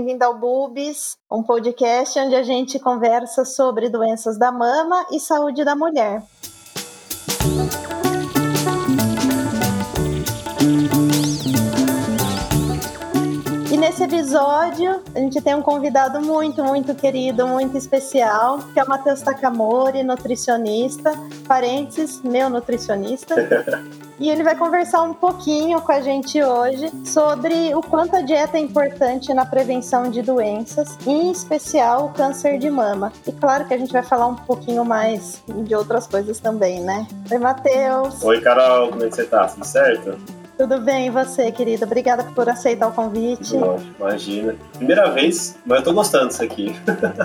Bem-vindo ao Bubis, um podcast onde a gente conversa sobre doenças da mama e saúde da mulher. E nesse episódio, a gente tem um convidado muito, muito querido, muito especial, que é o Matheus Takamori, nutricionista, parênteses, meu nutricionista. E ele vai conversar um pouquinho com a gente hoje sobre o quanto a dieta é importante na prevenção de doenças, em especial o câncer de mama. E claro que a gente vai falar um pouquinho mais de outras coisas também, né? Oi, Matheus. Oi, Carol, como é que você tá? Tudo certo? Tudo bem, e você, querida? Obrigada por aceitar o convite. Lógico, imagina. Primeira vez, mas eu tô gostando disso aqui.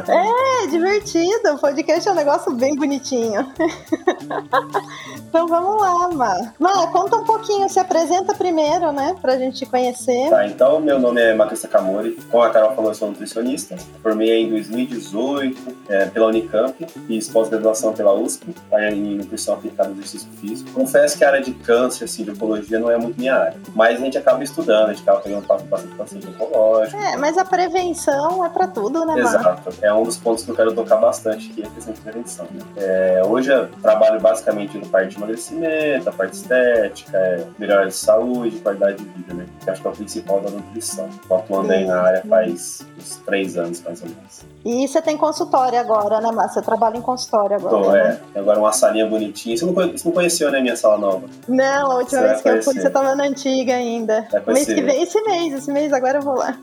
É, divertido. O podcast é um negócio bem bonitinho. Então vamos lá, Má. Má, conta um pouquinho, se apresenta primeiro, né? Pra gente te conhecer. Tá, então meu nome é Matheus Sakamori. Como a Carol falou, eu sou nutricionista. Formei em 2018 é, pela Unicamp, fiz pós-graduação pela USP, em nutrição aplicada ao exercício físico. Confesso que a área de câncer, assim, de oncologia não é muito minha área. Mas a gente acaba estudando, a gente acaba pegando bastante paciente oncológico. É, mas a prevenção é pra tudo, né? Exato. É um dos pontos que eu quero tocar bastante, que é a questão de prevenção. Né? É, hoje eu trabalho basicamente no parte de emagrecimento, a parte estética, é, melhora de saúde, qualidade de vida, né? Que acho que é o principal da nutrição. Estou atuando aí na área faz uns três anos, mais ou menos. E você tem consultório agora, né, Má? Você trabalha em consultório agora. Tô, né? é. Agora uma salinha bonitinha. Você não, conheceu, né, minha sala nova? Não, a última Você vez que eu fui, você tava na antiga ainda. Vai Mês que vem, esse mês, esse mês, agora eu vou lá.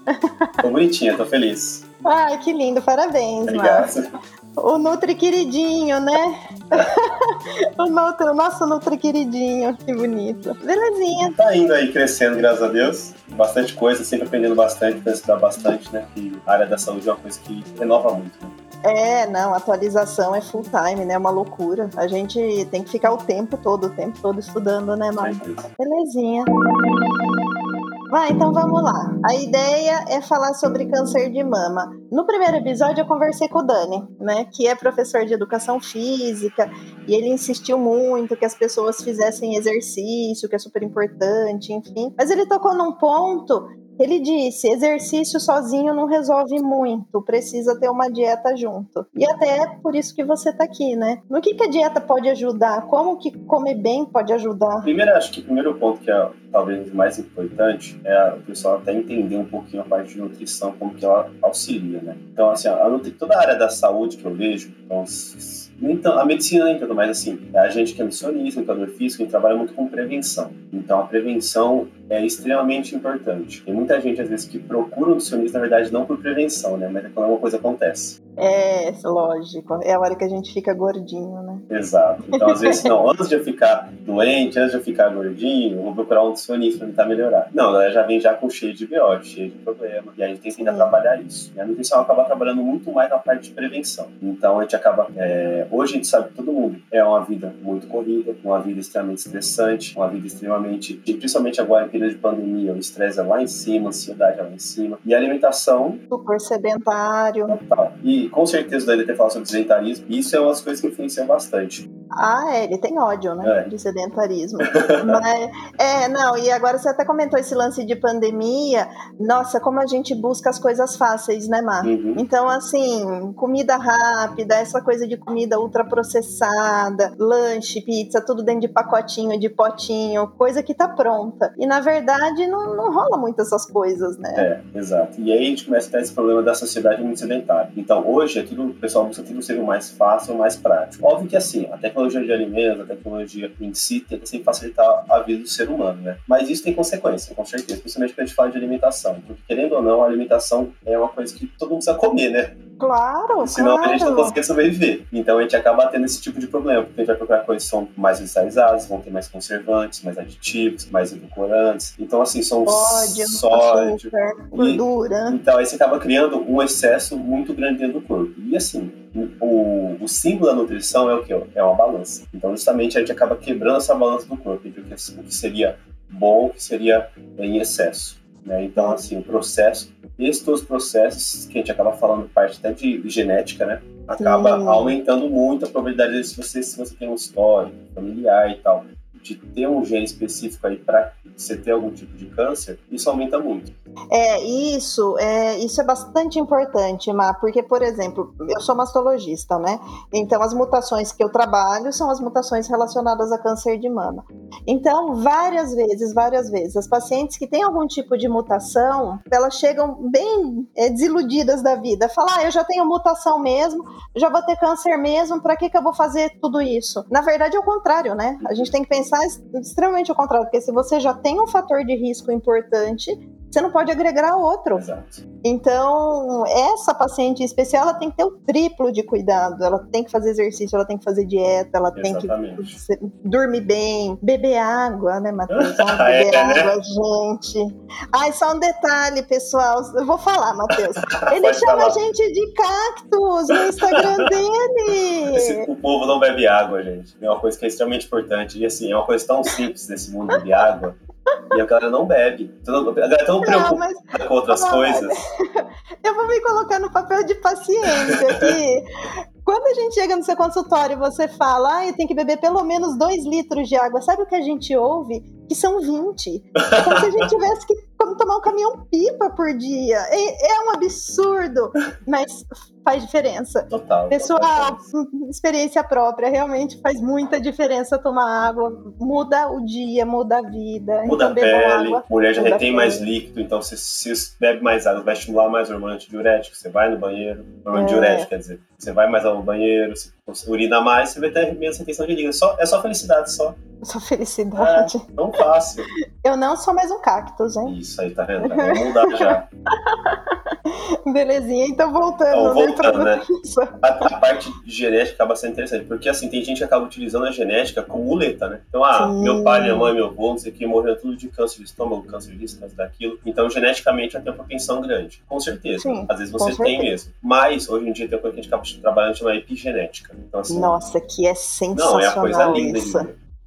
Tô bonitinha, tô feliz. Ai, que lindo, parabéns. Obrigado. O Nutri queridinho, né? o, Nutri, o nosso Nutri queridinho, que bonito. Belezinha. Tá indo aí crescendo, graças a Deus. Bastante coisa, sempre aprendendo bastante, estudar bastante, né? Que a área da saúde é uma coisa que renova muito, né? É, não, atualização é full time, né? É uma loucura. A gente tem que ficar o tempo todo, o tempo todo estudando, né, Com Mar? certeza. Belezinha. Vai, então vamos lá. A ideia é falar sobre câncer de mama. No primeiro episódio eu conversei com o Dani, né, que é professor de educação física, e ele insistiu muito que as pessoas fizessem exercício, que é super importante, enfim. Mas ele tocou num ponto ele disse: exercício sozinho não resolve muito, precisa ter uma dieta junto. E até é por isso que você tá aqui, né? No que, que a dieta pode ajudar? Como que comer bem pode ajudar? Primeiro, acho que o primeiro ponto que é talvez o mais importante é o pessoal até entender um pouquinho a parte de nutrição, como que ela auxilia, né? Então, assim, a nutri... toda a área da saúde que eu vejo, então, s- nem tão- a medicina tanto, mas assim, a gente que é nutricionista, educador físico, a gente trabalha muito com prevenção. Então, a prevenção é extremamente importante. Tem muita gente, às vezes, que procura um nutricionista, na verdade, não por prevenção, né? Mas é quando alguma coisa acontece. É, lógico, é a hora que a gente fica gordinho, né? Exato. Então, às vezes, não, antes de eu ficar doente, antes de eu ficar gordinho, eu vou procurar um nutricionista para tentar melhorar. Não, ela já vem já com cheio de biótico, cheio de problema. E a gente tem que ainda trabalhar isso. E a nutrição acaba trabalhando muito mais na parte de prevenção. Então, a gente acaba. é, hoje a gente sabe que todo mundo é uma vida muito corrida, uma vida extremamente estressante, uma vida extremamente. Principalmente agora, em período de pandemia, o estresse é lá em cima, a ansiedade é lá em cima. E a alimentação Super sedentário. Tá. E com certeza daí ter falado sobre sedentarismo, isso é uma das coisas que influenciam bastante. Ah, é, ele tem ódio, né? É. De sedentarismo. Mas, é, não, e agora você até comentou esse lance de pandemia. Nossa, como a gente busca as coisas fáceis, né, Mar? Uhum. Então, assim, comida rápida, essa coisa de comida ultraprocessada, lanche, pizza, tudo dentro de pacotinho, de potinho, coisa que tá pronta. E na verdade não, não rola muito essas coisas, né? É, exato. E aí a gente começa a ter esse problema da sociedade muito sedentária. Então, hoje, é tudo, o pessoal busca tudo ser o mais fácil, o mais prático. Óbvio que, assim, a tecnologia de alimentos, a tecnologia em si, tenta sempre facilitar a vida do ser humano, né? Mas isso tem consequência, com certeza. Principalmente quando a gente fala de alimentação. Porque, querendo ou não, a alimentação é uma coisa que todo mundo precisa comer, né? Claro, Senão a gente não claro. consegue sobreviver. Então a gente acaba tendo esse tipo de problema, porque a gente vai procurar coisas que são mais industrializadas, vão ter mais conservantes, mais aditivos, mais edulcorantes. Então, assim, são Sódio, sódio. açúcar, gordura. Então aí você acaba criando um excesso muito grande dentro do corpo. E assim, o, o símbolo da nutrição é o que? É uma balança. Então, justamente, a gente acaba quebrando essa balança do corpo, entre o que, o que seria bom, o que seria em excesso. Né? Então, assim, o processo, esses os processos que a gente acaba falando parte até de, de genética, né? Acaba aumentando muito a probabilidade de se você, se você tem um histórico familiar e tal. de ter um gene específico aí para você ter algum tipo de câncer, isso aumenta muito. É, isso é, isso é bastante importante, Má, porque, por exemplo, eu sou mastologista, né? Então, as mutações que eu trabalho são as mutações relacionadas a câncer de mama. Então, várias vezes, várias vezes, as pacientes que têm algum tipo de mutação, elas chegam bem é, desiludidas da vida. Falar, ah, eu já tenho mutação mesmo, já vou ter câncer mesmo, para que, que eu vou fazer tudo isso? Na verdade, é o contrário, né? A gente tem que pensar extremamente ao contrário, porque se você já tem um fator de risco importante, você não pode agregar outro. Exato. Então, essa paciente especial, ela tem que ter o triplo de cuidado. Ela tem que fazer exercício, ela tem que fazer dieta, ela Exatamente. tem que dormir bem, beber água, né, Matheus? Vamos beber é, água, né? gente. Ai, só um detalhe, pessoal. Eu vou falar, Matheus. Ele chama a gente de cactus no Instagram dele. Esse, o povo não bebe água, gente. É uma coisa que é extremamente importante. E assim, é uma coisa tão simples nesse mundo de água. E a galera não bebe. A galera é tão preocupada mas... com outras não, coisas. Eu vou me colocar no papel de paciência que quando a gente chega no seu consultório e você fala, ah, tem que beber pelo menos dois litros de água, sabe o que a gente ouve? Que são 20. É como se a gente tivesse que tomar um caminhão pipa por dia. É, é um absurdo, mas faz diferença. Total. Pessoal, experiência própria, realmente faz muita diferença tomar água. Muda o dia, muda a vida. Muda então, a pele, água, mulher já retém mais líquido, então se, se bebe mais água, vai estimular mais o hormônio antidiurético, você vai no banheiro, hormônio é. diurético, quer dizer, você vai mais ao banheiro, se urina mais, você vai ter menos retenção de líquido. Só, é só felicidade, só. Só felicidade. É, tão fácil. Eu não sou mais um cactus, hein? Isso aí, tá vendo? Vamos mudar já. Belezinha, então voltando, então, voltando né? A, a, parte genética acaba sendo interessante, porque assim, tem gente que acaba utilizando a genética como muleta, né? Então, ah, Sim. meu pai, minha mãe, meu avô, não sei o que, morreram tudo de câncer de estômago, câncer disso, câncer daquilo. Então, geneticamente, já tem uma propensão grande. Com certeza. Sim, Às vezes você tem mesmo. Mas, hoje em dia, tem uma coisa que a gente acaba trabalhando chamada epigenética. Então, assim, Nossa, que é sensacional Não, é a coisa linda. Isso.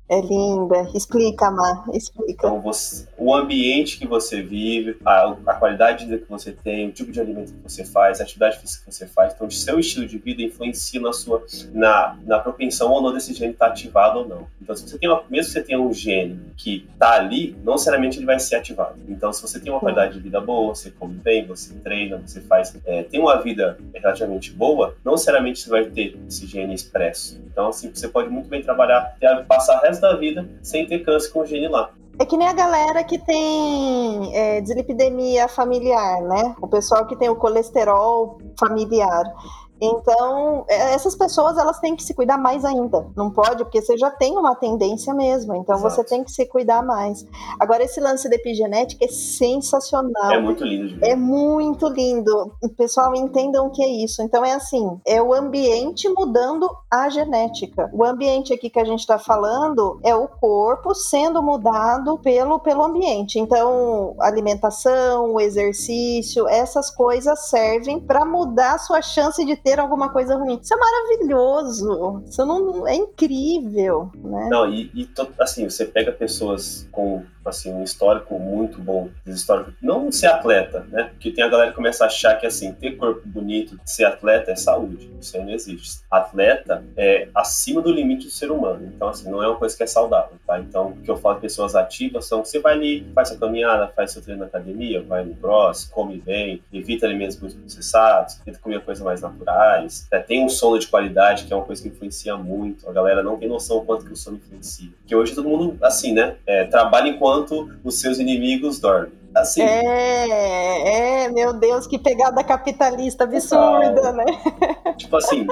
É linda. Explica, Mar, explica. Então, você, o ambiente que você vive, a, a, qualidade de vida que você tem, o tipo de alimento que você faz, a atividade física que você faz. Então, o seu estilo de vida influencia na sua, na, na propensão ou não desse gene estar tá ativado ou não. Então, se você tem uma, mesmo que você tenha um gene que está ali, não necessariamente ele vai ser ativado. Então, se você tem uma qualidade de vida boa, você come bem, você treina, você faz, é, tem uma vida relativamente boa, não necessariamente você vai ter esse gene expresso. Então, assim, você pode muito bem trabalhar, passar resto da vida sem ter câncer lá. É que nem a galera que tem é, dislipidemia familiar, né? O pessoal que tem o colesterol familiar. Então, é, essas pessoas elas têm que se cuidar mais ainda. Não pode, porque você já tem uma tendência mesmo. Então, Exato. você tem que se cuidar mais. Agora, esse lance da epigenética é sensacional. É muito lindo. É muito lindo. Pessoal, entendam o que é isso. Então, é assim: é o ambiente mudando a genética. O ambiente aqui que a gente está falando é o corpo sendo mudado pelo, pelo ambiente. Então, alimentação, o exercício, essas coisas servem para mudar a sua chance de ter alguma coisa ruim. Isso é maravilhoso. Isso não é incrível, né? Não, e, e assim, você pega pessoas com assim, um histórico muito bom, histórico, não ser atleta, né? Porque tem a galera que começa a achar que assim, ter corpo bonito, ser atleta é saúde. Isso aí não existe. Atleta é acima do limite do ser humano. Então, assim, não é uma coisa que é saudável, tá? Então, o que eu falo de pessoas ativas são você vai ali, faz sua caminhada, faz seu treino na academia, vai no cross, come bem, evita alimentos muito processados, tenta comer coisas mais né? tem um sono de qualidade, que é uma coisa que influencia muito. A galera não tem noção do quanto que o sono influencia. Que hoje todo mundo, assim, né? É, trabalha enquanto os seus inimigos dormem. Assim. É, é, meu Deus, que pegada capitalista absurda, né? Tipo assim.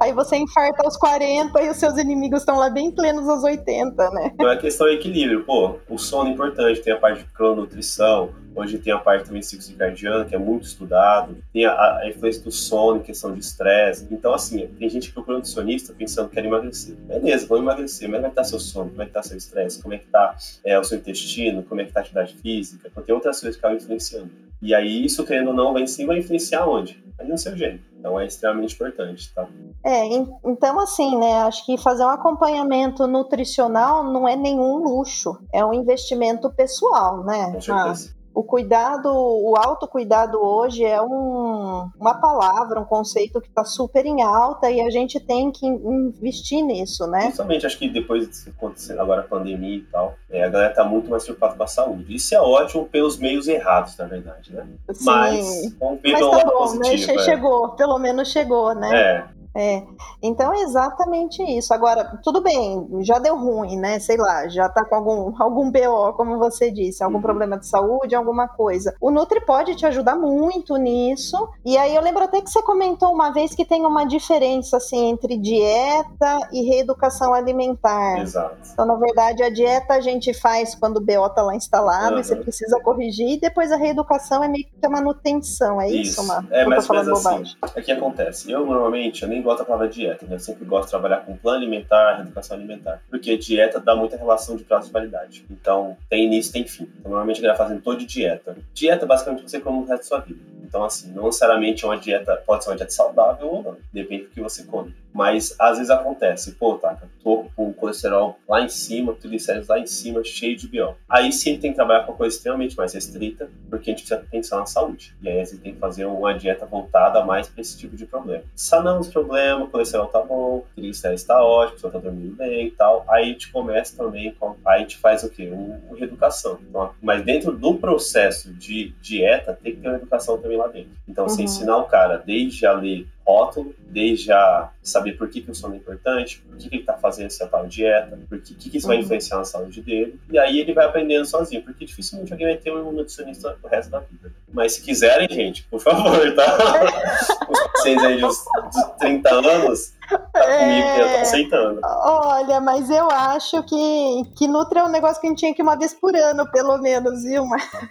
Aí você infarta aos 40 e os seus inimigos estão lá bem plenos aos 80, né? Então é questão de equilíbrio. Pô, o sono é importante, tem a parte de crononutrição, Hoje tem a parte também ciclo circadiano, que é muito estudado. Tem a, a influência do sono, questão de estresse. Então, assim, tem gente que procura um nutricionista pensando que quer emagrecer. Beleza, vou emagrecer, mas como é que tá seu sono? Como é que tá seu estresse? Como é que tá é, o seu intestino? Como é que tá a atividade física? Tem outras coisas que acabam influenciando. E aí, isso, querendo ou não, vai em si, vai influenciar onde? Aí no seu gênero. Então é extremamente importante, tá? É, então assim, né, acho que fazer um acompanhamento nutricional não é nenhum luxo, é um investimento pessoal, né? Com certeza. O cuidado, o autocuidado hoje é um, uma palavra, um conceito que está super em alta e a gente tem que investir nisso, né? Principalmente, acho que depois de acontecer agora a pandemia e tal, é, a galera está muito mais preocupada com a saúde. Isso é ótimo pelos meios errados, na verdade, né? Sim. Mas, vamos ver Mas tá bom, né? Chegou, pelo menos chegou, né? É. É, então é exatamente isso. Agora, tudo bem, já deu ruim, né? Sei lá, já tá com algum, algum BO, como você disse, algum uhum. problema de saúde, alguma coisa. O Nutri pode te ajudar muito nisso. E aí eu lembro até que você comentou uma vez que tem uma diferença assim entre dieta e reeducação alimentar. Exato. Então, na verdade, a dieta a gente faz quando o BO tá lá instalado uhum. e você precisa corrigir, e depois a reeducação é meio que a manutenção, é isso, isso É, mas, mas assim, é que acontece. Eu normalmente eu nem gosto da palavra dieta, né? Eu sempre gosto de trabalhar com plano alimentar, reeducação alimentar, porque dieta dá muita relação de prazo de validade. Então, tem início, tem fim. Então, normalmente a galera fazendo toda de dieta. Dieta, basicamente, você come o resto da sua vida. Então, assim, não necessariamente uma dieta, pode ser uma dieta saudável ou não, depende do que você come. Mas, às vezes acontece, pô, tá, tô com o colesterol lá em cima, triglicéridos lá em cima, cheio de BO. Aí sim tem que trabalhar com uma coisa extremamente mais restrita, porque a gente precisa pensar na saúde. E aí a tem que fazer uma dieta voltada mais para esse tipo de problema. Sanando os problemas, problema, o colesterol tá bom, o triglicéridos tá ótimo, a pessoa tá dormindo bem e tal. Aí a gente começa também com. Aí a gente faz o quê? Uma reeducação. Então, mas dentro do processo de dieta, tem que ter uma educação também lá dentro. Então, uhum. você ensinar o cara desde a ler rótulo, desde a saber por que, que o sono é importante, por que, que ele está fazendo essa tal dieta, por que, que, que isso vai uhum. influenciar na saúde dele. E aí ele vai aprendendo sozinho, porque dificilmente alguém vai ter um nutricionista o resto da vida. Mas se quiserem, gente, por favor, tá? Os pacientes aí de, de 30 anos, tá comigo que eu tô aceitando. Olha, mas eu acho que, que Nutri é um negócio que a gente tinha que uma vez por ano, pelo menos, viu?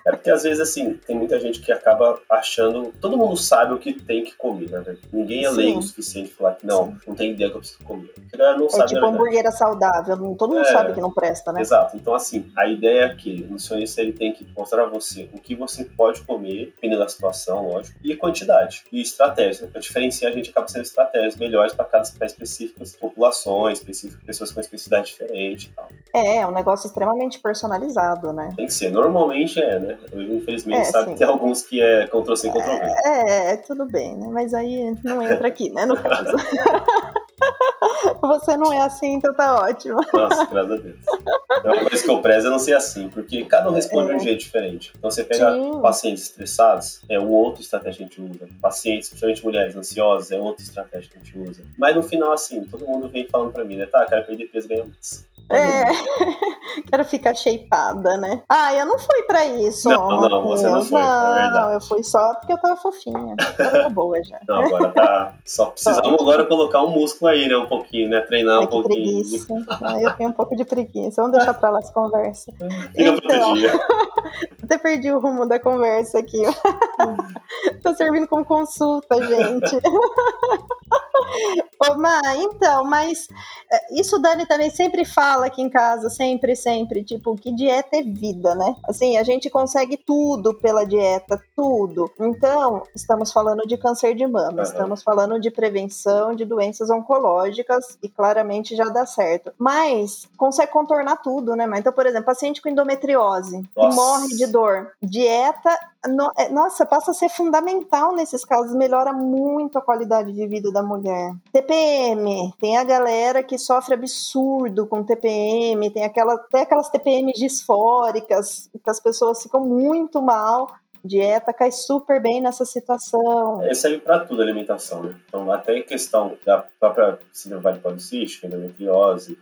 É porque às vezes, assim, tem muita gente que acaba achando. Todo mundo sabe o que tem que comer, né? Ninguém é leigo o suficiente pra falar que não, não tem ideia que eu preciso comer. Porque não é sabe tipo hambúrguer saudável, todo mundo é, sabe que não presta, né? Exato. Então, assim, a ideia é que o nutricionista ele tem que mostrar a você o que você pode comer, dependendo da situação, lógico, e quantidade. E estratégia. Pra diferenciar, a gente acaba sendo estratégias melhores para cada para específicas populações, específicas pessoas com especificidade diferente e tal. É, é um negócio extremamente personalizado, né? Tem que ser. Normalmente é, né? Eu, infelizmente, é, sabe sim. que tem alguns que é Ctrl-C, Ctrl-V. É, é, tudo bem, né? Mas aí não entra aqui, né, no caso. Você não é assim, então tá ótimo. Nossa, graças a Deus. É uma coisa que eu prezo é não ser assim, porque cada um responde é. de um jeito diferente. Então você pega Sim. pacientes estressados, é uma outra estratégia que a gente usa. Pacientes, principalmente mulheres ansiosas, é outra estratégia que a gente usa. Mas no final, assim, todo mundo vem falando pra mim, né? Tá, quero perder peso ganhar mais. É, quero ficar shapeada, né? Ah, eu não fui pra isso. Não, não, você não foi. É não, não, eu fui só porque eu tava fofinha. Tava boa já. Não, agora tá. Só precisamos agora colocar um músculo aí, né? Um pouquinho, né? Treinar Ai, um pouquinho. Preguiça. Ah, eu tenho um pouco de preguiça. Vamos deixar pra lá essa conversa. Fica então, Até perdi o rumo da conversa aqui. Tô servindo como consulta, gente. Ô, Má, então, mas é, isso Dani também sempre fala aqui em casa, sempre, sempre, tipo, que dieta é vida, né? Assim, a gente consegue tudo pela dieta, tudo. Então, estamos falando de câncer de mama, uhum. estamos falando de prevenção de doenças oncológicas e claramente já dá certo. Mas consegue contornar tudo, né, Então, por exemplo, paciente com endometriose, Nossa. que morre de dor, dieta nossa, passa a ser fundamental nesses casos, melhora muito a qualidade de vida da mulher. TPM, tem a galera que sofre absurdo com TPM, tem, aquela, tem aquelas TPM disfóricas, que as pessoas ficam muito mal dieta cai super bem nessa situação. É, serve para tudo a alimentação, né? Então, até questão da própria síndrome policística, endometriose,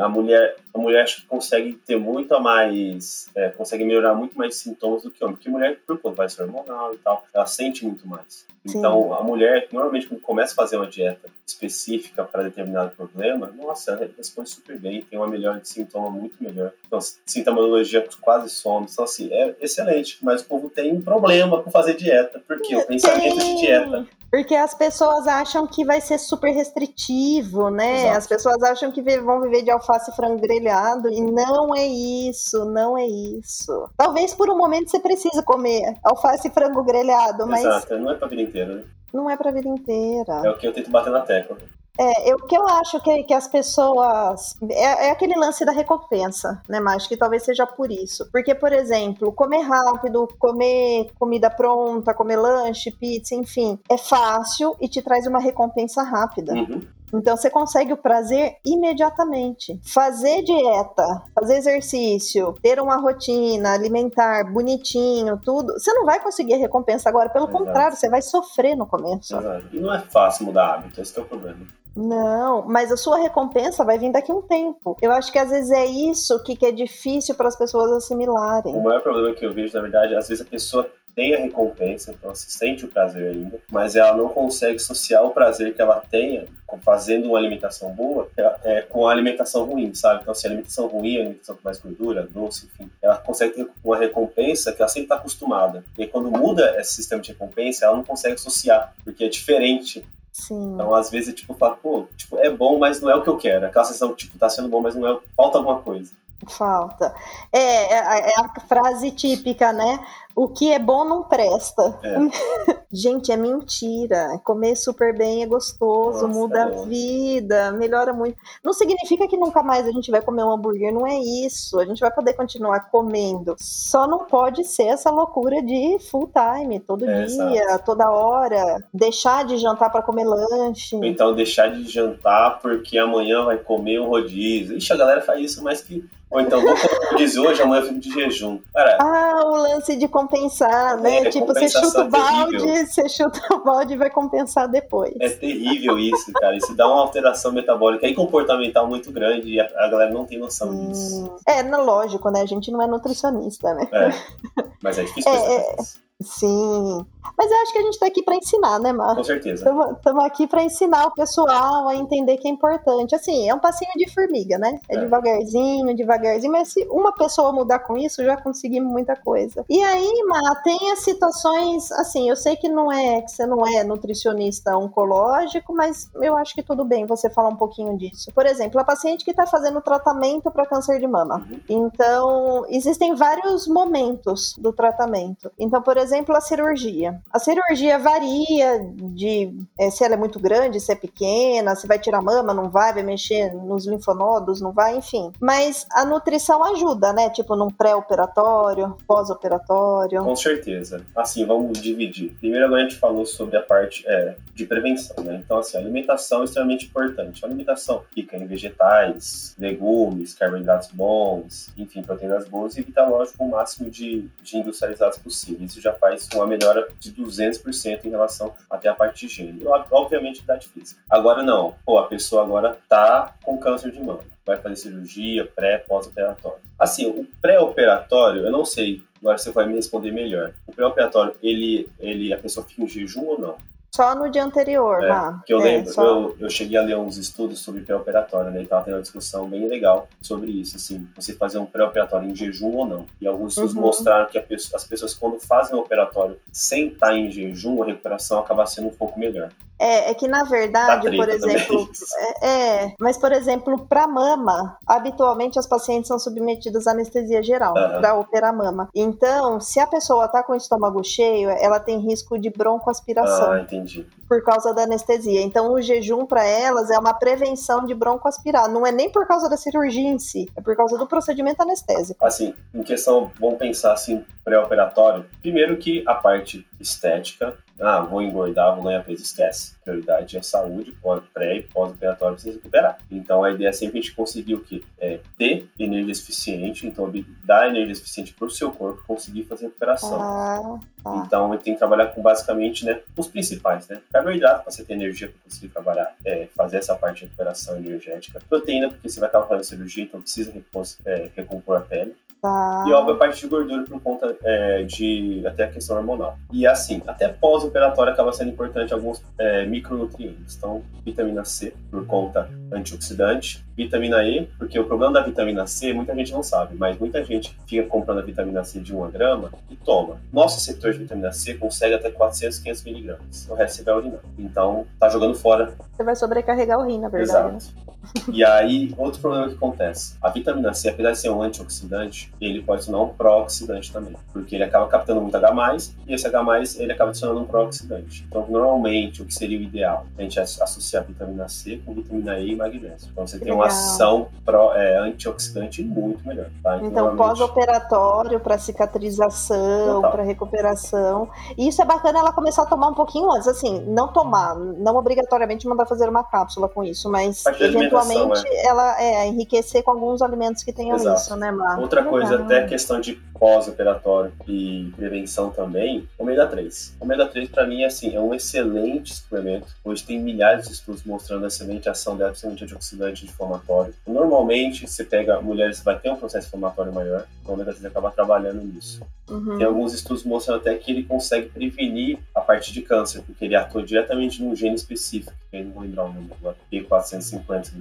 a mulher, a mulher acho que consegue ter muito mais, é, consegue melhorar muito mais sintomas do que homem, porque mulher, por conta vai ser hormonal e tal, ela sente muito mais. Então, Sim. a mulher, normalmente, quando começa a fazer uma dieta específica para determinado problema, nossa, ela responde super bem, tem uma melhora de sintoma muito melhor. Então, sintomatologia quase some. Então, assim, é excelente, mas o povo tem um problema com fazer dieta, porque o pensamento de dieta. Porque as pessoas acham que vai ser super restritivo, né? Exato. As pessoas acham que vão viver de alface frango grelhado e não é isso, não é isso. Talvez por um momento você precise comer alface frango grelhado, mas. Exato, não é pra vida inteira, né? Não é pra vida inteira. É o que eu tento bater na tecla. É, o que eu acho que, que as pessoas. É, é, aquele lance da recompensa, né, mas que talvez seja por isso. Porque, por exemplo, comer rápido, comer comida pronta, comer lanche, pizza, enfim, é fácil e te traz uma recompensa rápida. Uhum. Então você consegue o prazer imediatamente. Fazer dieta, fazer exercício, ter uma rotina alimentar bonitinho, tudo, você não vai conseguir a recompensa agora. Pelo Exato. contrário, você vai sofrer no começo. Exato. E não é fácil mudar hábito, esse é o problema. Não, mas a sua recompensa vai vir daqui a um tempo. Eu acho que às vezes é isso que, que é difícil para as pessoas assimilarem. O maior problema que eu vejo, na verdade, às vezes a pessoa tem a recompensa, então ela se sente o prazer ainda, mas ela não consegue associar o prazer que ela tenha fazendo uma alimentação boa é, com a alimentação ruim, sabe? Então, se a alimentação ruim, a alimentação com mais gordura, doce, enfim, ela consegue ter uma recompensa que ela sempre está acostumada. E quando muda esse sistema de recompensa, ela não consegue associar, porque é diferente Sim. Então, às vezes, tipo, fala, pô, tipo, é bom, mas não é o que eu quero. Aquela sensação, tipo, tá sendo bom, mas não é, falta alguma coisa. Falta. É, é, é a frase típica, né? O que é bom não presta. É. Gente, é mentira. Comer super bem é gostoso, Nossa, muda é a vida, melhora muito. Não significa que nunca mais a gente vai comer um hambúrguer, não é isso. A gente vai poder continuar comendo. Só não pode ser essa loucura de full time, todo é, dia, exato. toda hora. Deixar de jantar para comer lanche. Então, deixar de jantar porque amanhã vai comer um rodízio. Ixi, a galera faz isso mais que ou então, vou comer rodízio hoje, amanhã eu fico de jejum. Cara, ah, o lance de compensar, né? É, tipo, você chuta o balde, terrível. você chuta o balde e vai compensar depois. É terrível isso, cara. Isso dá uma alteração metabólica e comportamental muito grande e a, a galera não tem noção hum, disso. É, lógico, né? A gente não é nutricionista, né? É, mas é difícil é, é, Sim. Mas eu acho que a gente está aqui para ensinar, né, Mar? Com certeza. Estamos aqui para ensinar o pessoal a entender que é importante. Assim, é um passinho de formiga, né? É, é, devagarzinho, devagarzinho. Mas se uma pessoa mudar com isso, já conseguimos muita coisa. E aí, Mar, tem as situações, assim, eu sei que não é que você não é nutricionista oncológico, mas eu acho que tudo bem você falar um pouquinho disso. Por exemplo, a paciente que está fazendo tratamento para câncer de mama. Uhum. Então, existem vários momentos do tratamento. Então, por exemplo, a cirurgia. A cirurgia varia de é, se ela é muito grande, se é pequena, se vai tirar mama, não vai, vai mexer nos linfonodos, não vai, enfim. Mas a nutrição ajuda, né? Tipo, num pré-operatório, pós-operatório. Com certeza. Assim, vamos dividir. Primeiro, a gente falou sobre a parte é, de prevenção, né? Então, assim, a alimentação é extremamente importante. A alimentação rica em vegetais, legumes, carboidratos bons, enfim, proteínas boas e evitar, lógico, o máximo de, de industrializados possível. Isso já faz uma melhora de 200% em relação até a parte de higiene. Obviamente, idade física. Agora não. Pô, a pessoa agora tá com câncer de mama. Vai fazer cirurgia, pré, pós-operatório. Assim, o pré-operatório, eu não sei. Agora você vai me responder melhor. O pré-operatório, ele, ele, a pessoa fica em jejum ou não? Só no dia anterior, é, Que eu é, lembro, só... eu, eu cheguei a ler uns estudos sobre pré-operatório, né? E tava tendo uma discussão bem legal sobre isso, assim, você fazer um pré-operatório em jejum ou não. E alguns estudos uhum. mostraram que pessoa, as pessoas, quando fazem o operatório sem estar em jejum, a recuperação acaba sendo um pouco melhor. É, é que na verdade, por exemplo, é, é, mas por exemplo, para mama, habitualmente as pacientes são submetidas à anestesia geral uhum. para operar mama. Então, se a pessoa tá com o estômago cheio, ela tem risco de broncoaspiração. Ah, entendi. Por causa da anestesia. Então, o jejum para elas é uma prevenção de broncoaspirar. Não é nem por causa da cirurgia em si, é por causa do procedimento anestésico. Assim, em questão, vamos pensar assim, pré-operatório. Primeiro que a parte estética ah, vou engordar, vou ganhar peso, esquece. Prioridade é saúde, pré e pós-operatório precisa recuperar. Então a ideia é sempre a gente conseguir o quê? É ter energia suficiente, então dar energia suficiente para o seu corpo conseguir fazer recuperação. Ah, ah. Então ele tem que trabalhar com basicamente né, os principais, né? Carboidrato para você ter energia para conseguir trabalhar, é, fazer essa parte de recuperação energética. Proteína, porque você vai estar fazendo cirurgia, então precisa é, recompor a pele. Tá. E óbvio a parte de gordura por conta é, de até a questão hormonal. E assim, até pós-operatório acaba sendo importante alguns é, micronutrientes. Então, vitamina C, por conta antioxidante, vitamina E, porque o problema da vitamina C, muita gente não sabe, mas muita gente fica comprando a vitamina C de 1 grama e toma. Nosso receptor de vitamina C consegue até 400, 500 miligramas. O resto você vai urinar. Então, tá jogando fora. Você vai sobrecarregar o rim, na verdade. Exato. Né? E aí, outro problema que acontece. A vitamina C, apesar de ser um antioxidante, ele pode ser um pró-oxidante também. Porque ele acaba captando muito H+, e esse H+, ele acaba adicionando um pró-oxidante. Então, normalmente, o que seria o ideal? A gente associar a vitamina C com vitamina E e magnésio. Então, você tem Legal. uma ação pró, é, antioxidante muito melhor. Tá? Então, então pós-operatório, para cicatrização, para recuperação. E isso é bacana ela começar a tomar um pouquinho antes. Assim, não tomar, não obrigatoriamente mandar fazer uma cápsula com isso, mas eventualmente é. ela é enriquecer com alguns alimentos que tenham Exato. isso, né, Mar? Outra Legal. coisa, até questão de pós-operatório e prevenção também, ômega 3. Ômega 3 para mim é assim, é um excelente suplemento. Hoje tem milhares de estudos mostrando a excelente ação dela, principalmente antioxidante inflamatório. Normalmente, você pega mulheres vai ter um processo inflamatório maior, o ômega 3 acaba trabalhando nisso. Uhum. Tem alguns estudos mostrando até que ele consegue prevenir a parte de câncer, porque ele atua diretamente num gene específico, que eu não vou lembrar o nome agora, P450,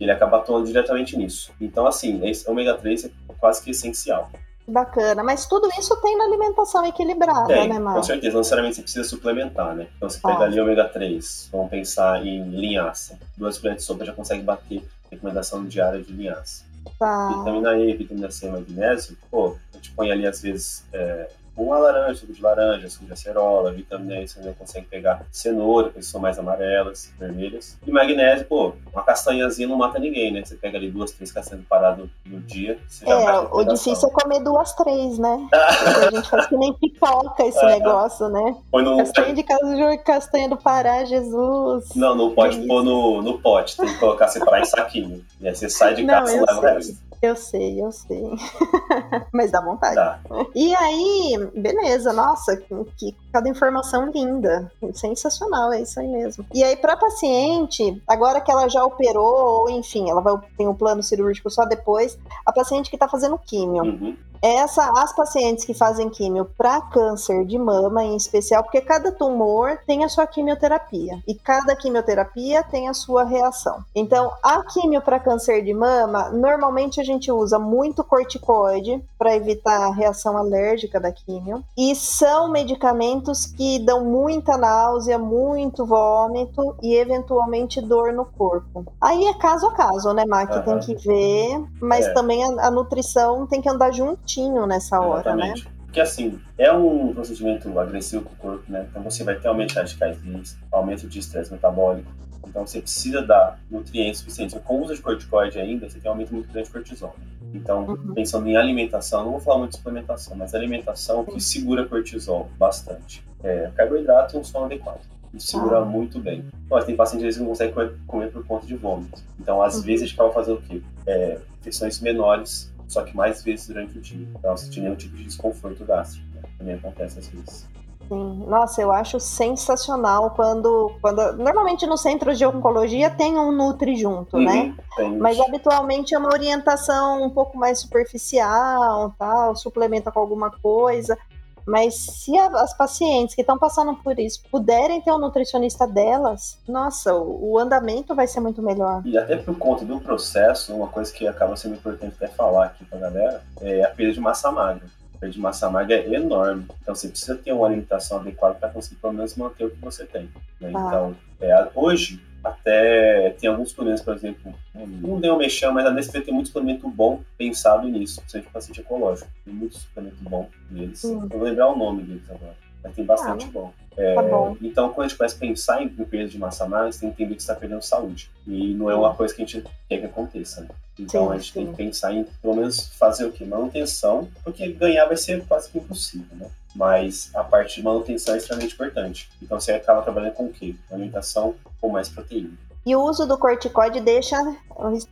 ele acaba atuando diretamente nisso. Então, assim, esse ômega 3 é quase que essencial. Bacana, mas tudo isso tem na alimentação equilibrada, tem, né, Marcos? Com certeza, não necessariamente você precisa suplementar, né? Então, você pega ali ômega 3, vamos pensar em linhaça. Duas colheres de sopa já consegue bater recomendação diária de linhaça. Tá. Vitamina E, vitamina C, magnésio, pô, a gente põe ali às vezes é, uma laranja, suco de laranja, suco de acerola, vitamina E, você não consegue pegar cenoura, porque são mais amarelas, vermelhas. E magnésio, pô, uma castanhazinha não mata ninguém, né? Você pega ali duas, três castanhas paradas no dia, você já É, o difícil é comer duas, três, né? A gente faz que nem pipoca esse negócio, né? No... Castanha de caju, castanha do Pará, Jesus. Não, não pode pôr no, no pote, tem que colocar separar em saquinho. E aí você sai de casa e leva o resto. Eu sei, eu sei. Mas dá vontade. Tá. E aí, beleza, nossa, que cada informação linda. Sensacional, é isso aí mesmo. E aí, para paciente, agora que ela já operou, ou enfim, ela vai tem um plano cirúrgico só depois, a paciente que tá fazendo químio. Uhum essa as pacientes que fazem químio para câncer de mama em especial, porque cada tumor tem a sua quimioterapia e cada quimioterapia tem a sua reação. Então, a químio para câncer de mama, normalmente a gente usa muito corticoide para evitar a reação alérgica da químio e são medicamentos que dão muita náusea, muito vômito e eventualmente dor no corpo. Aí é caso a caso, né, Mac? Uhum. Tem que ver, mas é. também a, a nutrição tem que andar junto certinho nessa hora, Exatamente. né? Porque assim, é um procedimento agressivo para o corpo, né? Então você vai ter aumento de radicais livres, aumento de estresse metabólico. Então você precisa dar nutrientes suficientes. Com o uso de corticoide ainda, você tem um aumento muito grande de cortisol. Então, uhum. pensando em alimentação, não vou falar muito de suplementação, mas alimentação que segura cortisol bastante. É, carboidrato e um sono adequado. Isso segura ah. muito bem. Mas tem pacientes que não conseguem comer, comer por conta de vômito. Então, às uhum. vezes, a gente acaba fazendo o quê? É, refeições menores só que mais vezes durante o dia. Então, sentir nenhum tipo de desconforto gástrico. Né? Também acontece às vezes. Sim. Nossa, eu acho sensacional quando, quando. Normalmente no centro de oncologia tem um Nutri junto, uhum, né? Tem. Mas habitualmente é uma orientação um pouco mais superficial, tal, suplementa com alguma coisa. Mas se a, as pacientes que estão passando por isso puderem ter um nutricionista delas, nossa, o, o, andamento vai ser muito melhor. E até por conta do processo, uma coisa que acaba sendo importante até falar aqui pra galera é a perda de massa magra. De massa magra é enorme. Então você precisa ter uma alimentação adequada para conseguir pelo menos manter o que você tem. Né? Ah. Então, é, hoje, até tem alguns suplementos, por exemplo, não deu mexer, mas a Nestlé tem muito suplemento bom pensado nisso, principalmente paciente ecológico. Tem muito suplemento bom neles. Hum. Vou lembrar o nome deles agora, mas tem bastante ah, bom. É, tá bom. Então, quando a gente começa a pensar em perda de massa magra, você tem que entender que está perdendo saúde. E não é uma coisa que a gente quer que aconteça. Né? Então, sim, a gente sim. tem que pensar em, pelo menos, fazer o quê? Manutenção, porque ganhar vai ser quase que impossível, né? mas a parte de manutenção é extremamente importante. Então você acaba trabalhando com o quê? Alimentação com mais proteína. E o uso do corticoide deixa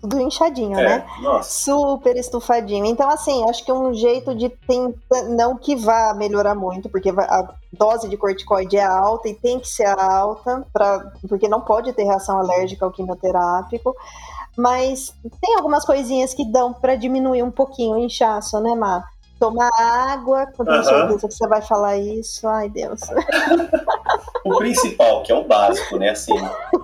tudo inchadinho, é, né? Nossa. Super estufadinho. Então, assim, acho que um jeito de tentar, não que vá melhorar muito, porque a dose de corticoide é alta e tem que ser alta, pra, porque não pode ter reação alérgica ao quimioterápico. Mas tem algumas coisinhas que dão para diminuir um pouquinho o inchaço, né, Má? tomar água, com uhum. certeza que você vai falar isso. Ai, Deus. o principal, que é o básico, né? Assim,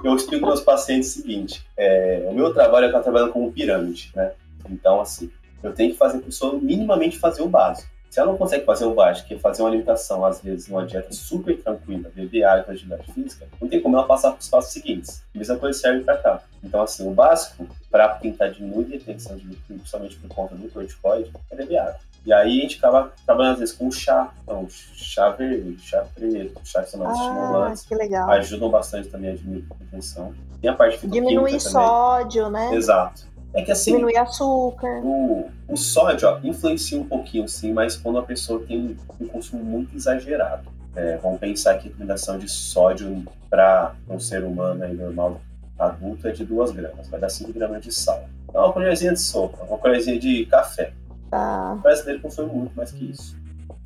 eu explico para meus pacientes o seguinte: é, o meu trabalho é estar trabalhando como pirâmide, né? Então, assim, eu tenho que fazer a pessoa minimamente fazer o básico. Se ela não consegue fazer o básico, que é fazer uma alimentação, às vezes, uma dieta super tranquila, beber água, atividade física, não tem como ela passar para os passos seguintes. A mesma coisa serve para cá. Então, assim, o básico para tentar diminuir a retenção de líquido, principalmente por conta do corticoide, é beber água. E aí a gente acaba trabalhando às vezes com chá, então chá verde, chá preto, chá que são mais ah, estimulantes. Que legal. Ajudam bastante também a diminuir a retenção. Tem a parte Diminuir sódio, né? Exato. É que assim. Diminuir açúcar. O, o sódio ó, influencia um pouquinho, sim, mas quando a pessoa tem um consumo muito exagerado. É, vamos pensar que a recomendação de sódio para um ser humano aí normal adulto é de 2 gramas, vai dar 5 gramas de sal. Então, uma colherzinha de sopa, uma colherzinha de café. Tá. O brasileiro consome muito mais que isso.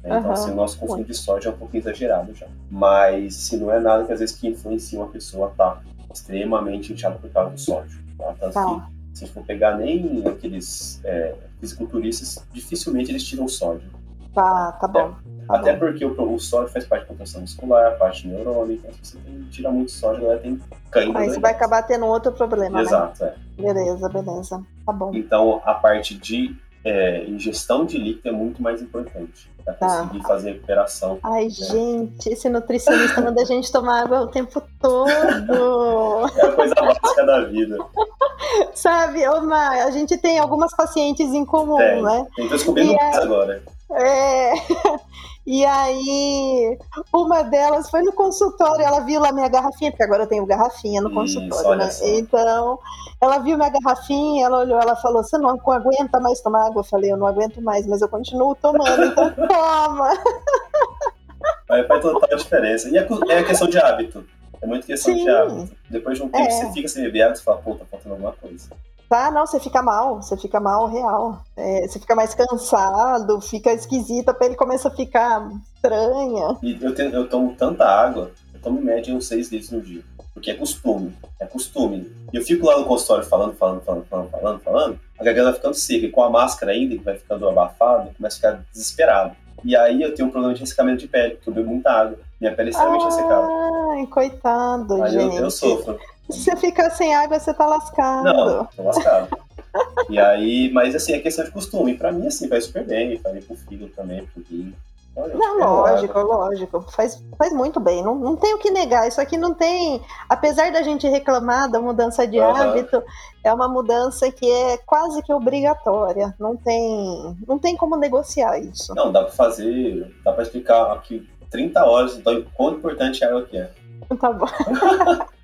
Então, uhum. assim, o nosso consumo de sódio é um pouco exagerado já. Mas, assim, não é nada que às vezes que influencia uma pessoa a estar tá extremamente inchada por causa do sódio. Tá? Tanto tá. que, se a gente for pegar nem aqueles é, fisiculturistas, dificilmente eles tiram sódio. Tá, tá bom. Tá Até porque o, o, sódio faz parte da contração muscular, parte neurônica. Então, se você tem, tira muito sódio, ela tem caindo. Aí você vai acabar tendo outro problema. Né? Exato, né? é. Beleza, beleza. Tá bom. Então, a parte de é, ingestão de líquido é muito mais importante para tá. conseguir fazer recuperação. Ai, né? gente, esse nutricionista manda a gente tomar água o tempo todo. É a coisa básica da vida. Sabe, Omar, a gente tem algumas pacientes em comum, tem. né? Então, descobrindo mais agora. É. E aí, uma delas foi no consultório, ela viu lá minha garrafinha, porque agora eu tenho garrafinha no consultório, né? Só. Então, ela viu minha garrafinha, ela olhou, ela falou: Você não aguenta mais tomar água? Eu falei: Eu não aguento mais, mas eu continuo tomando, então toma. Vai, faz total diferença. E é a questão de hábito. É muito questão Sim. de hábito. Depois de um tempo é. você fica sem beber água e fala: Pô, tá faltando alguma coisa. Tá, não, você fica mal, você fica mal real. É, você fica mais cansado, fica esquisita, a pele começa a ficar estranha. Eu, tenho, eu tomo tanta água, eu tomo em média uns 6 litros no dia. Porque é costume, é costume. E eu fico lá no consultório falando, falando, falando, falando, falando, falando, a garganta vai ficando seca. E com a máscara ainda, que vai ficando abafado, começa a ficar desesperado. E aí eu tenho um problema de ressecamento de pele, porque eu bebo muita água. Minha pele é extremamente ressecada. Ai, coitado, aí gente. Eu, eu sofro. Se você ficar sem água, você tá lascado. Não, tô lascado. e aí, mas assim, é questão de costume. Pra mim, assim, vai super bem. Falei pro filho também, pro. Não, lógico, lógico. Faz, faz muito bem. Não, não tem o que negar. Isso aqui não tem. Apesar da gente reclamar da mudança de uhum. hábito, é uma mudança que é quase que obrigatória. Não tem, não tem como negociar isso. Não, dá pra fazer. Dá pra explicar aqui 30 horas, então, quão importante a água que é. Tá bom.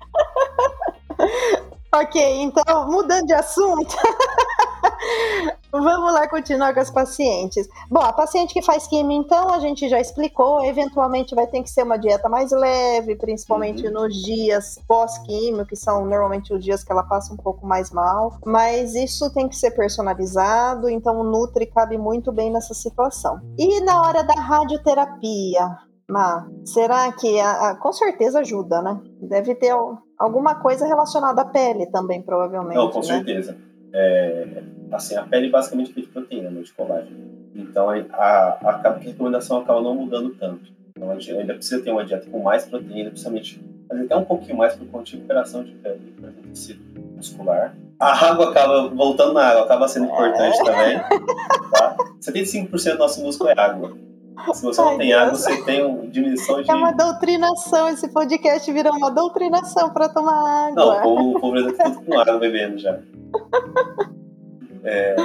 ok, então, mudando de assunto. Vamos lá continuar com as pacientes. Bom, a paciente que faz quimio, então, a gente já explicou, eventualmente vai ter que ser uma dieta mais leve, principalmente uhum. nos dias pós-químio, que são normalmente os dias que ela passa um pouco mais mal. Mas isso tem que ser personalizado, então o Nutri cabe muito bem nessa situação. E na hora da radioterapia? Má, será que a, a, com certeza ajuda, né? Deve ter alguma coisa relacionada à pele também, provavelmente. Não, com né? certeza. É, assim, a pele basicamente é feita de proteína, não de colágeno. Então, a, a, a recomendação acaba não mudando tanto. Então, a gente ainda precisa ter uma dieta com mais proteína, principalmente fazer até um pouquinho mais por conta de recuperação de pele, por exemplo, tecido muscular. A água acaba, voltando na água, acaba sendo importante é. também. Tá? 75% do nosso músculo é água. Se você Ai, não tem Deus. água, você tem uma diminuição de. É uma doutrinação, esse podcast virou uma doutrinação para tomar água. Não, o povo, povo tá tudo com água bebendo já. É,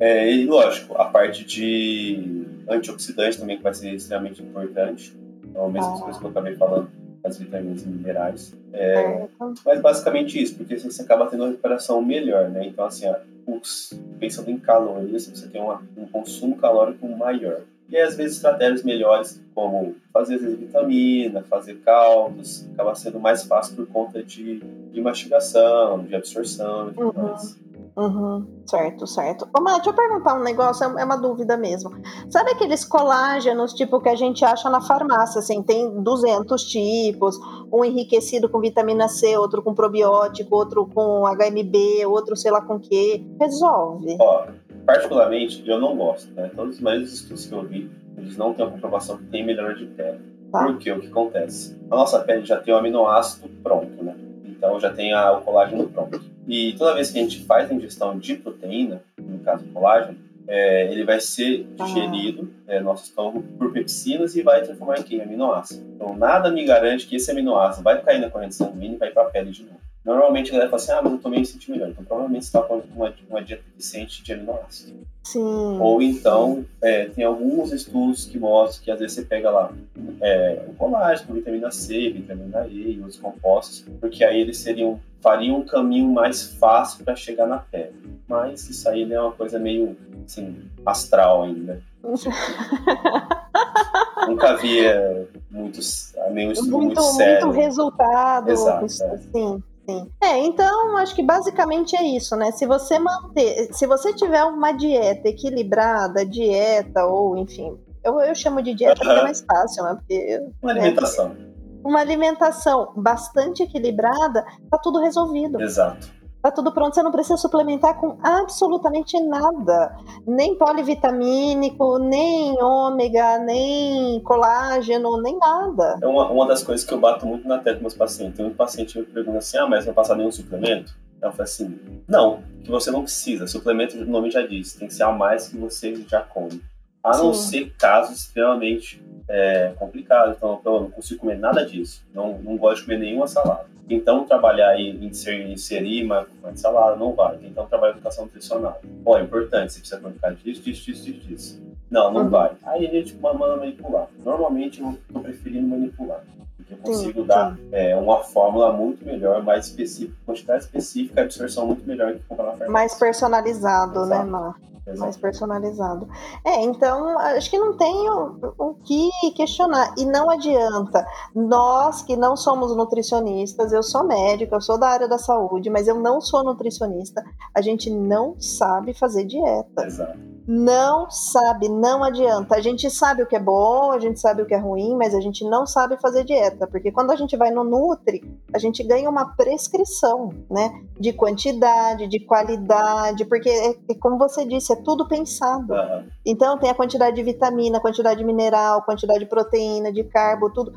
é, e lógico, a parte de antioxidante também que vai ser extremamente importante. Então, a mesma ah. coisa que eu acabei falando, as vitaminas e minerais. É, mas basicamente isso, porque você acaba tendo uma recuperação melhor, né? Então, assim, os, pensando em calorias, você tem uma, um consumo calórico maior. E às vezes, estratégias melhores, como fazer vitamina, fazer caldos, acaba sendo mais fácil por conta de, de mastigação, de absorção e tudo uhum. mais. Uhum, certo, certo. Ô, Má, deixa eu perguntar um negócio, é, é uma dúvida mesmo. Sabe aqueles colágenos, tipo, que a gente acha na farmácia, assim, tem 200 tipos, um enriquecido com vitamina C, outro com probiótico, outro com HMB, outro sei lá com que, resolve? Ó, particularmente, eu não gosto, né? Todos os mais estudos que eu vi, eles não têm a comprovação que tem melhora de pele. Tá. Porque o que acontece? A nossa pele já tem o aminoácido pronto, né? Então já tem a, o colágeno pronto. E toda vez que a gente faz a ingestão de proteína, no caso do colágeno, é, ele vai ser digerido ah. é, no nosso estômago por pepsinas e vai transformar em quê? aminoácido. Então nada me garante que esse aminoácido vai cair na corrente sanguínea e vai para a pele de novo. Normalmente a galera fala assim, ah, mas eu tomei me senti melhor. Então provavelmente você está com uma, uma dieta deficiente de aminoácidos. Sim. Ou então, é, tem alguns estudos que mostram que às vezes você pega lá é, o colágeno, vitamina C, vitamina E e outros compostos, porque aí eles seriam, fariam um caminho mais fácil para chegar na pele. Mas isso aí é uma coisa meio, assim, astral ainda. Nunca havia muitos, nenhum estudo muito, muito sério. Muito resultado. Exato, é. Sim. É, então acho que basicamente é isso, né? Se você manter, se você tiver uma dieta equilibrada, dieta ou enfim, eu, eu chamo de dieta porque é mais fácil, né? Porque, uma alimentação. Né? Uma alimentação bastante equilibrada, tá tudo resolvido. Exato. Tá tudo pronto, você não precisa suplementar com absolutamente nada. Nem polivitamínico, nem ômega, nem colágeno, nem nada. É uma, uma das coisas que eu bato muito na tecla com meus pacientes. Tem um paciente que me pergunta assim: ah, mas vai passar nenhum suplemento? Eu falo assim: não, que você não precisa. Suplemento, o nome já diz, tem que ser a mais que você já come. A não Sim. ser casos extremamente é, complicados. Então, eu não consigo comer nada disso. Não, não gosto de comer nenhuma salada. Então, trabalhar em, inserir uma, uma salada não vai. Então, trabalhar em educação nutricional. Ó, é importante, você precisa colocar disso, disso, disso, disso, disso. Não, não uhum. vai. Aí a gente manda manipular. Normalmente, eu estou preferindo manipular. Porque eu consigo sim, dar sim. É, uma fórmula muito melhor, mais específica, quantidade específica, absorção muito melhor do que comprar na farmácia. Mais personalizado, né, Exato. né, Mar? Mais personalizado. É, então acho que não tem o, o, que questionar. E não adianta. Nós que não somos nutricionistas, eu sou médica, eu sou da área da saúde, mas eu não sou nutricionista, a gente não sabe fazer dieta. Exato não sabe, não adianta. A gente sabe o que é bom, a gente sabe o que é ruim, mas a gente não sabe fazer dieta, porque quando a gente vai no Nutri, a gente ganha uma prescrição, né, de quantidade, de qualidade, porque é, é como você disse, é tudo pensado. Uhum. Então tem a quantidade de vitamina, quantidade de mineral, quantidade de proteína, de carbo, tudo.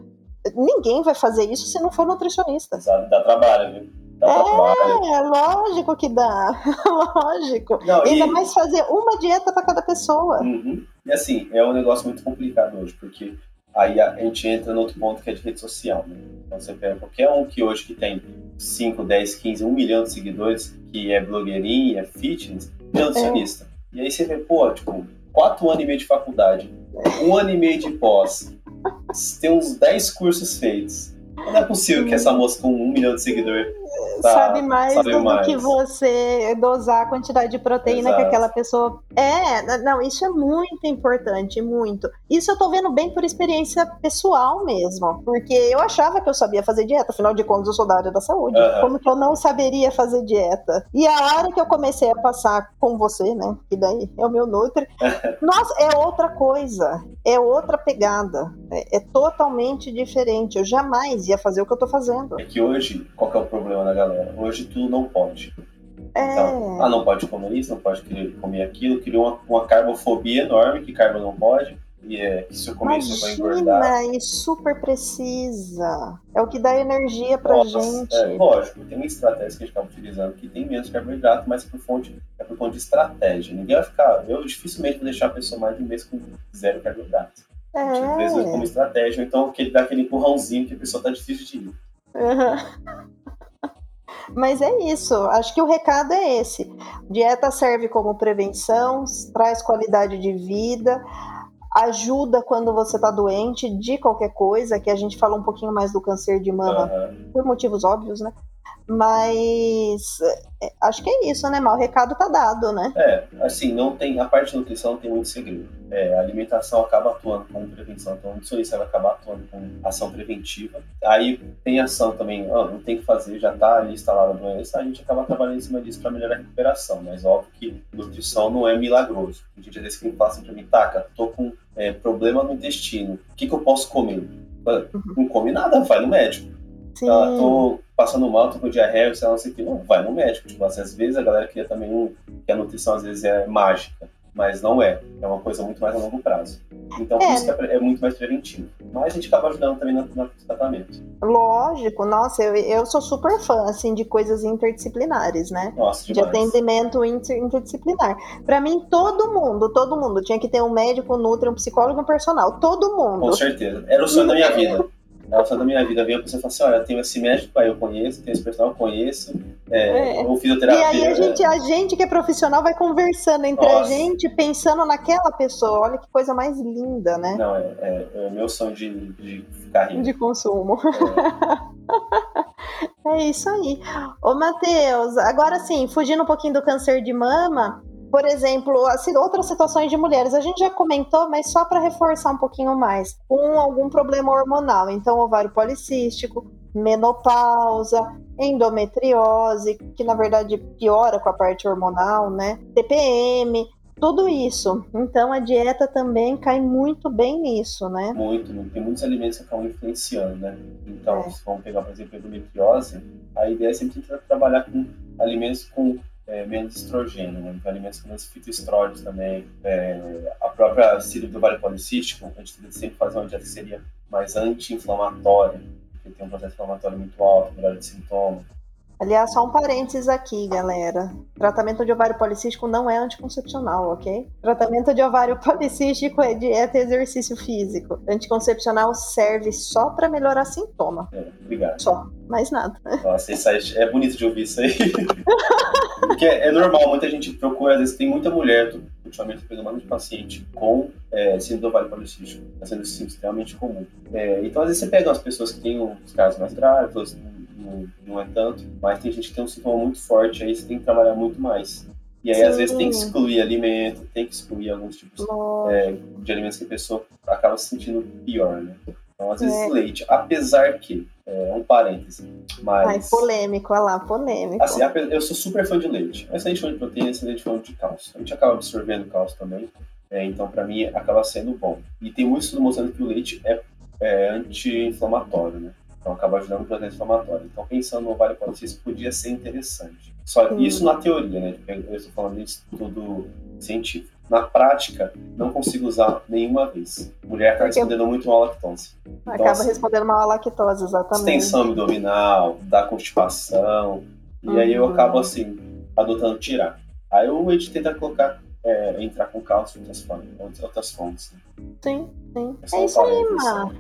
Ninguém vai fazer isso se não for nutricionista. Sabe, dá trabalho, viu? É, lógico que dá. lógico. Não, Ainda e... mais fazer uma dieta para cada pessoa. Uhum. E assim, é um negócio muito complicado hoje, porque aí a gente entra no outro ponto que é de rede social. Né? Então você pega qualquer um que hoje que tem 5, 10, 15, 1 milhão de seguidores, que é blogueirinha, é fitness, é nutricionista. É. E aí você vê, pô, tipo, 4 anos e meio de faculdade, um ano e meio de pós, tem uns 10 cursos feitos. Não é possível que essa moça com um milhão de seguidores tá, sabe mais do mais. que você dosar a quantidade de proteína Exato. que aquela pessoa. É, não, isso é muito importante, muito. Isso eu tô vendo bem por experiência pessoal mesmo. Porque eu achava que eu sabia fazer dieta, afinal de contas, eu sou da área da saúde. Uhum. Como que eu não saberia fazer dieta? E a hora que eu comecei a passar com você, né? Que daí é o meu Nutri. nossa, é outra coisa. É outra pegada. É, é totalmente diferente. Eu jamais ia fazer o que eu tô fazendo. É que hoje, qual que é o problema da galera? Hoje tu não pode. É... Então, ah, não pode comer isso, não pode comer aquilo. Criou uma, uma carbofobia enorme, que carbo não pode. E é que se eu comer isso, eu vou engordar. e super precisa. É o que dá energia pra Nossa, gente. É, lógico, tem uma estratégia que a gente tá utilizando que tem menos carboidrato, mas por fonte, é por conta de estratégia. Ninguém vai ficar. Eu dificilmente vou deixar a pessoa mais de um mês com zero carboidrato. É. Às vezes como estratégia, então que ele dá aquele empurrãozinho que a pessoa tá difícil de ir. Uhum. Mas é isso, acho que o recado é esse. Dieta serve como prevenção, traz qualidade de vida, ajuda quando você está doente de qualquer coisa, que a gente fala um pouquinho mais do câncer de mama uhum. por motivos óbvios, né? Mas é, acho que é isso, né, Mal? O recado tá dado, né? É, assim, não tem. A parte de nutrição não tem muito segredo. É, a alimentação acaba atuando como prevenção, então o nutricionista vai acabar atuando com ação preventiva. Aí tem ação também, ah, não tem que fazer, já tá ali instalada a doença, a gente acaba trabalhando em cima disso para melhorar a recuperação. Mas óbvio que nutrição não é milagroso. A gente às vezes que assim pra mim, taca, tô com é, problema no intestino, o que, que eu posso comer? Não come nada, vai no médico. Sim. Ah, tô passando mal, tô com diarreia, sei lá, não sei o que. Não, vai no médico. Tipo, assim, às vezes a galera queria também um, que a nutrição às vezes é mágica, mas não é. É uma coisa muito mais a longo prazo. Então, é. isso que é, é muito mais preventivo. Mas a gente acaba ajudando também no, no tratamento. Lógico, nossa, eu, eu sou super fã, assim, de coisas interdisciplinares, né? Nossa, de atendimento inter, interdisciplinar. Para mim, todo mundo, todo mundo tinha que ter um médico, um nutri, um psicólogo, um personal. Todo mundo. Com certeza. Era o sonho da minha vida. Ela só da minha vida. Vem a pessoa e fala assim: olha, tem esse médico aí, eu conheço, tem esse personal, eu conheço, é, é. ou fisioterapia. E aí a gente, a gente que é profissional vai conversando entre Nossa. a gente, pensando naquela pessoa. Olha que coisa mais linda, né? Não, é, é, é meu sonho de, de ficar rindo. De consumo. É. é isso aí. Ô, Matheus, agora sim, fugindo um pouquinho do câncer de mama, por exemplo, assim, outras situações de mulheres, a gente já comentou, mas só para reforçar um pouquinho mais, com algum problema hormonal, então ovário policístico, menopausa, endometriose, que na verdade piora com a parte hormonal, né? TPM, tudo isso. Então a dieta também cai muito bem nisso, né? Muito, tem muitos alimentos que acabam influenciando, né? Então, é. se vamos pegar, por exemplo, a endometriose, a ideia é sempre trabalhar com alimentos com é, menos estrogênio, né? Então, alimentos com menos fitoestrógenos também. É, a própria síndrome do ovário policístico, a gente tem sempre fazer uma dieta que seria mais anti-inflamatória, porque tem um processo inflamatório muito alto, melhora de sintomas. Aliás, só um parênteses aqui, galera. Tratamento de ovário policístico não é anticoncepcional, ok? Tratamento de ovário policístico é dieta e exercício físico. Anticoncepcional serve só para melhorar sintoma. É, obrigado. Só, mais nada. Nossa, isso aí, é bonito de ouvir isso aí. Porque é normal, muita gente procura, às vezes tem muita mulher, ultimamente pegando de paciente com é, síndrome do ovário policístico. Está sendo extremamente comum. É, então, às vezes você pega umas pessoas que têm os casos mais graves, não, não é tanto, mas tem gente que tem um sintoma muito forte, aí você tem que trabalhar muito mais. E aí, Sim. às vezes, tem que excluir alimento, tem que excluir alguns tipos é, de alimentos que a pessoa acaba se sentindo pior, né? Então, às vezes, é. leite, apesar que, é um parêntese, mas... Ai, polêmico, olha lá, polêmico. Assim, eu sou super fã de leite. Excelente fã de proteína, excelente fã de cálcio. A gente acaba absorvendo cálcio também, é, então, para mim, acaba sendo bom. E tem muito estudo mostrando que o leite é, é anti-inflamatório, né? Então acaba ajudando no processo inflamatório. Então pensando no ovário policístico podia ser interessante. Só isso na teoria, né? Eu estou falando de estudo científico. Na prática, não consigo usar nenhuma vez. Mulher está respondendo muito mal à lactose. Então, acaba assim, respondendo mal à lactose, exatamente. Extensão abdominal, da constipação. E aí eu acabo uhum. assim, adotando tirar. Aí o Ed tenta colocar é, entrar com cálcio em outras fontes. Outras fontes né? Sim, sim. É, é isso aí, Mar.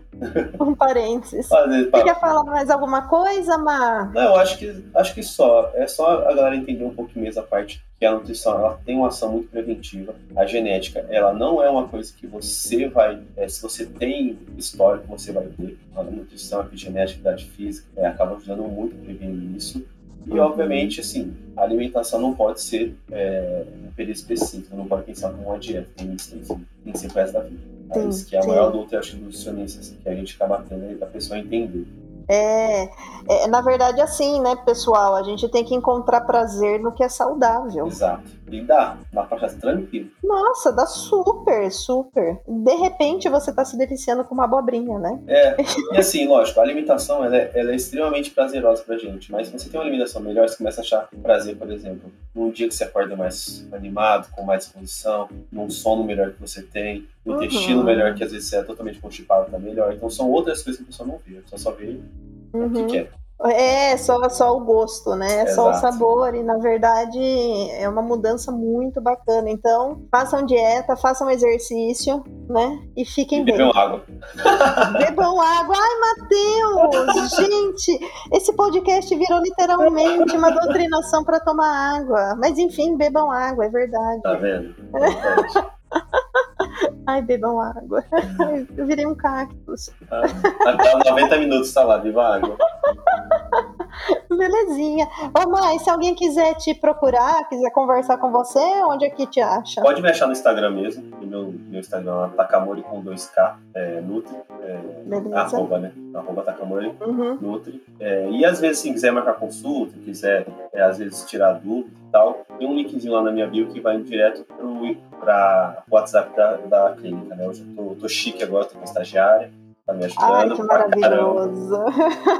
Um parênteses. Você quer falar mais alguma coisa, Mar? Não, eu acho que, acho que só. É só a galera entender um pouquinho mais a parte que a nutrição ela tem uma ação muito preventiva. A genética, ela não é uma coisa que você vai. É, se você tem histórico, você vai ter. A nutrição, a epigenética, a física, é, acaba ajudando muito a prevenir isso. E, obviamente, assim, a alimentação não pode ser é, um período específico, não pode pensar como uma dieta, tem, tem, tem que ser o resto da vida. Sim, é isso que é a maior luta, acho, dos nutricionistas, que a gente acaba tendo a pessoa entender. É, é, na verdade, assim, né, pessoal? A gente tem que encontrar prazer no que é saudável. Exato. E dá, dá pra ficar tranquilo. Nossa, dá super, super. De repente você tá se deliciando com uma abobrinha, né? É, e assim, lógico, a alimentação ela é, ela é extremamente prazerosa pra gente, mas se você tem uma alimentação melhor, você começa a achar prazer, por exemplo, num dia que você acorda mais animado, com mais disposição, num sono melhor que você tem, no uhum. intestino melhor, que às vezes você é totalmente constipado, tá melhor. Então são outras coisas que a pessoa não vê, a pessoa só vê uhum. o que uhum. quer. É, só, só o gosto, né? É só o sabor. E na verdade é uma mudança muito bacana. Então, façam dieta, façam exercício, né? E fiquem e bem. Bebam água. Bebam água. Ai, Matheus! gente, esse podcast virou literalmente uma doutrinação para tomar água. Mas enfim, bebam água, é verdade. Tá vendo? É Ai, bebam água. Eu virei um cactus. Ah, até 90 minutos tá lá, viva água. Belezinha. Ô, mãe, se alguém quiser te procurar, quiser conversar com você, onde é que te acha? Pode me achar no Instagram mesmo. Meu, meu Instagram é Takamori com 2K, é, Nutri. É. Arroba, né? Arroba Takamori, uhum. Nutri. É, e às vezes, se quiser marcar consulta, quiser, é, às vezes, tirar dúvida e tal, tem um linkzinho lá na minha bio que vai direto para o WhatsApp da, da clínica, né? Eu já tô, tô chique agora, tô com estagiária tá me ajudando Ai, que maravilhoso.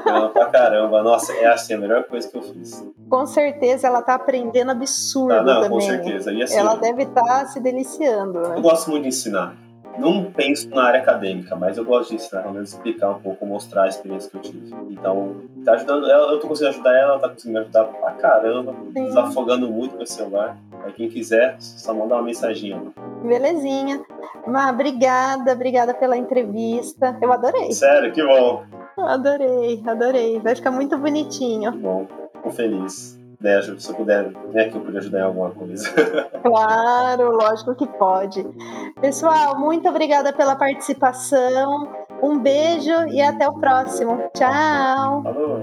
Caramba. pra caramba. Nossa, é assim, a melhor coisa que eu fiz. Com certeza ela tá aprendendo absurdo ah, não, também. Com certeza. E assim, ela deve estar tá se deliciando. Né? Eu gosto muito de ensinar. Não penso na área acadêmica, mas eu gosto de ensinar, pelo menos explicar um pouco, mostrar a experiência que eu tive. Então, tá ajudando ela, eu tô conseguindo ajudar ela, ela tá conseguindo me ajudar pra caramba, Sim. desafogando muito o celular. Pra quem quiser, só mandar uma mensaginha. Belezinha. Má, obrigada, obrigada pela entrevista. Eu adorei. Sério, que bom. Adorei, adorei. Vai ficar muito bonitinho. Bom, fico feliz. Né, se eu puder, né, que eu puder ajudar em alguma coisa. Claro, lógico que pode. Pessoal, muito obrigada pela participação. Um beijo e até o próximo. Tchau. Falou.